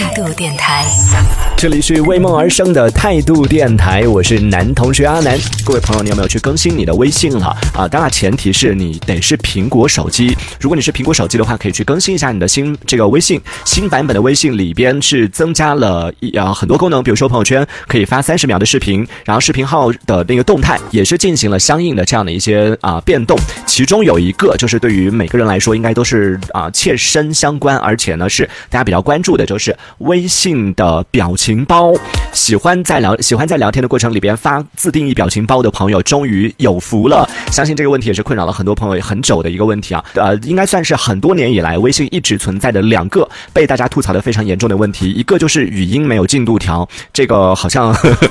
态度电台，这里是为梦而生的态度电台，我是男同学阿南。各位朋友，你有没有去更新你的微信了啊？当然，前提是你得是苹果手机。如果你是苹果手机的话，可以去更新一下你的新这个微信。新版本的微信里边是增加了一啊很多功能，比如说朋友圈可以发三十秒的视频，然后视频号的那个动态也是进行了相应的这样的一些啊变动。其中有一个就是对于每个人来说，应该都是啊切身相关，而且呢是大家比较关注的，就是微信的表情包。喜欢在聊喜欢在聊天的过程里边发自定义表情包的朋友，终于有福了。相信这个问题也是困扰了很多朋友很久的一个问题啊。呃，应该算是很多年以来微信一直存在的两个被大家吐槽的非常严重的问题，一个就是语音没有进度条，这个好像呵 呵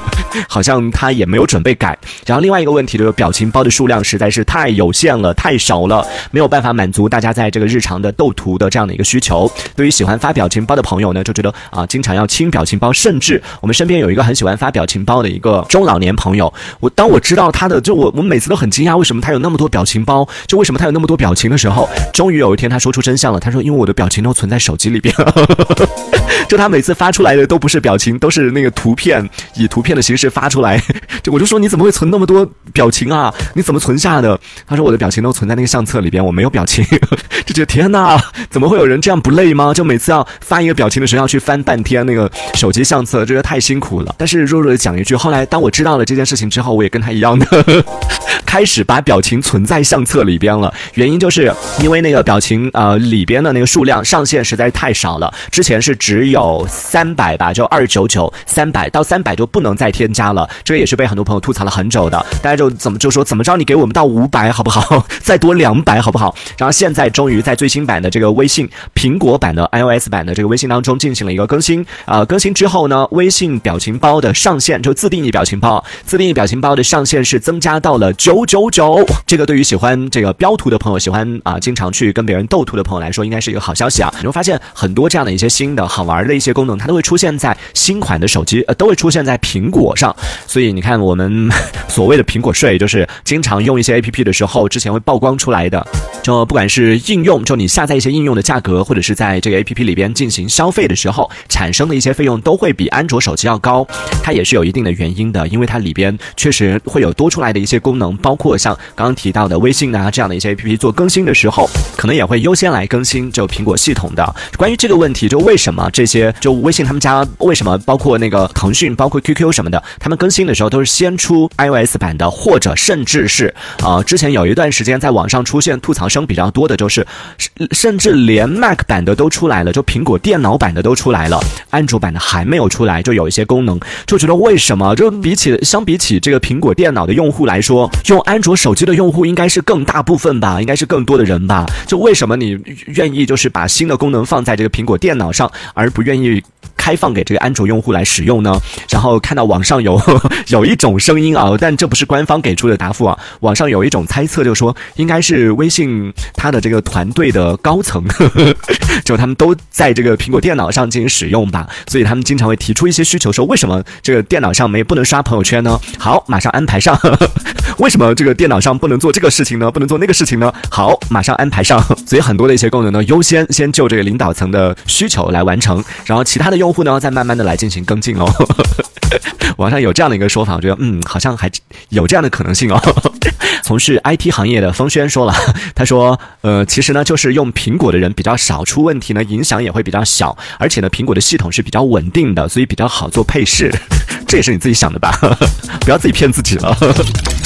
好像他也没有准备改。然后另外一个问题就是表情包的数量实在是太有限了，太少了，没有办法满足大家在这个日常的斗图的这样的一个需求。对于喜欢发表情包的朋友呢，就觉得啊，经常要清表情包，甚至我们身边有一个很喜欢发表情包的一个中老年朋友，我当我知道他的，就我我每次都很惊讶，为什么他有那么多表情包，就为什么他有那么多表情的时候，终于有一天他说出真相了，他说因为我的表情都存在手机里边，就他每次发出来的都不是表情，都是那个图片，以图片的形式发出来，就我就说你怎么会存那么多表情啊？你怎么存下的？他说我的表情都存在那个相册里边，我没有表情，就觉得天哪，怎么会有人这样不累吗？就每次要发一个表情的时候要去翻半天那个手机相册，觉得太辛苦了。但是弱弱的讲一句，后来当我知道了这件事情之后，我也跟他一样的 开始把表情存在相册里边了。原因就是因为那个表情呃里边的那个数量上限实在是太少了，之前是只有有三百吧，就二九九三百到三百就不能再添加了。这个也是被很多朋友吐槽了很久的，大家就怎么就说怎么着你给我们到五百好不好？再多两百好不好？然后现在终于在最新版的这个微信苹果版的 iOS 版的这个微信当中进行了一个更新啊，更新之后呢，微信表情包的上限就自定义表情包，自定义表情包的上限是增加到了九九九。这个对于喜欢这个标图的朋友，喜欢啊经常去跟别人斗图的朋友来说，应该是一个好消息啊。你会发现很多这样的一些新的好玩的的一些功能，它都会出现在新款的手机，呃，都会出现在苹果上。所以你看，我们所谓的苹果税，就是经常用一些 A P P 的时候，之前会曝光出来的。就不管是应用，就你下载一些应用的价格，或者是在这个 A P P 里边进行消费的时候产生的一些费用，都会比安卓手机要高。它也是有一定的原因的，因为它里边确实会有多出来的一些功能，包括像刚刚提到的微信啊这样的一些 A P P 做更新的时候，可能也会优先来更新就苹果系统的。关于这个问题，就为什么这些就微信他们家为什么包括那个腾讯、包括 Q Q 什么的，他们更新的时候都是先出 iOS S 版的，或者甚至是啊，之前有一段时间在网上出现吐槽声比较多的，就是甚至连 Mac 版的都出来了，就苹果电脑版的都出来了，安卓版的还没有出来，就有一些功能就觉得为什么？就比起相比起这个苹果电脑的用户来说，用安卓手机的用户应该是更大部分吧，应该是更多的人吧？就为什么你愿意就是把新的功能放在这个苹果电脑上，而不愿意？开放给这个安卓用户来使用呢？然后看到网上有 有一种声音啊，但但这不是官方给出的答复啊。网上有一种猜测，就说应该是微信它的这个团队的高层，就他们都在这个苹果电脑上进行使用吧，所以他们经常会提出一些需求，说为什么这个电脑上没不能刷朋友圈呢？好，马上安排上。为什么这个电脑上不能做这个事情呢？不能做那个事情呢？好，马上安排上。所以很多的一些功能呢，优先先就这个领导层的需求来完成，然后其他的用户呢，再慢慢的来进行跟进哦。网上有这样的一个说法，我觉得嗯，好像还有这样的可能性哦。从事 IT 行业的风轩说了，他说，呃，其实呢，就是用苹果的人比较少，出问题呢，影响也会比较小，而且呢，苹果的系统是比较稳定的，所以比较好做配饰。这也是你自己想的吧？不要自己骗自己了。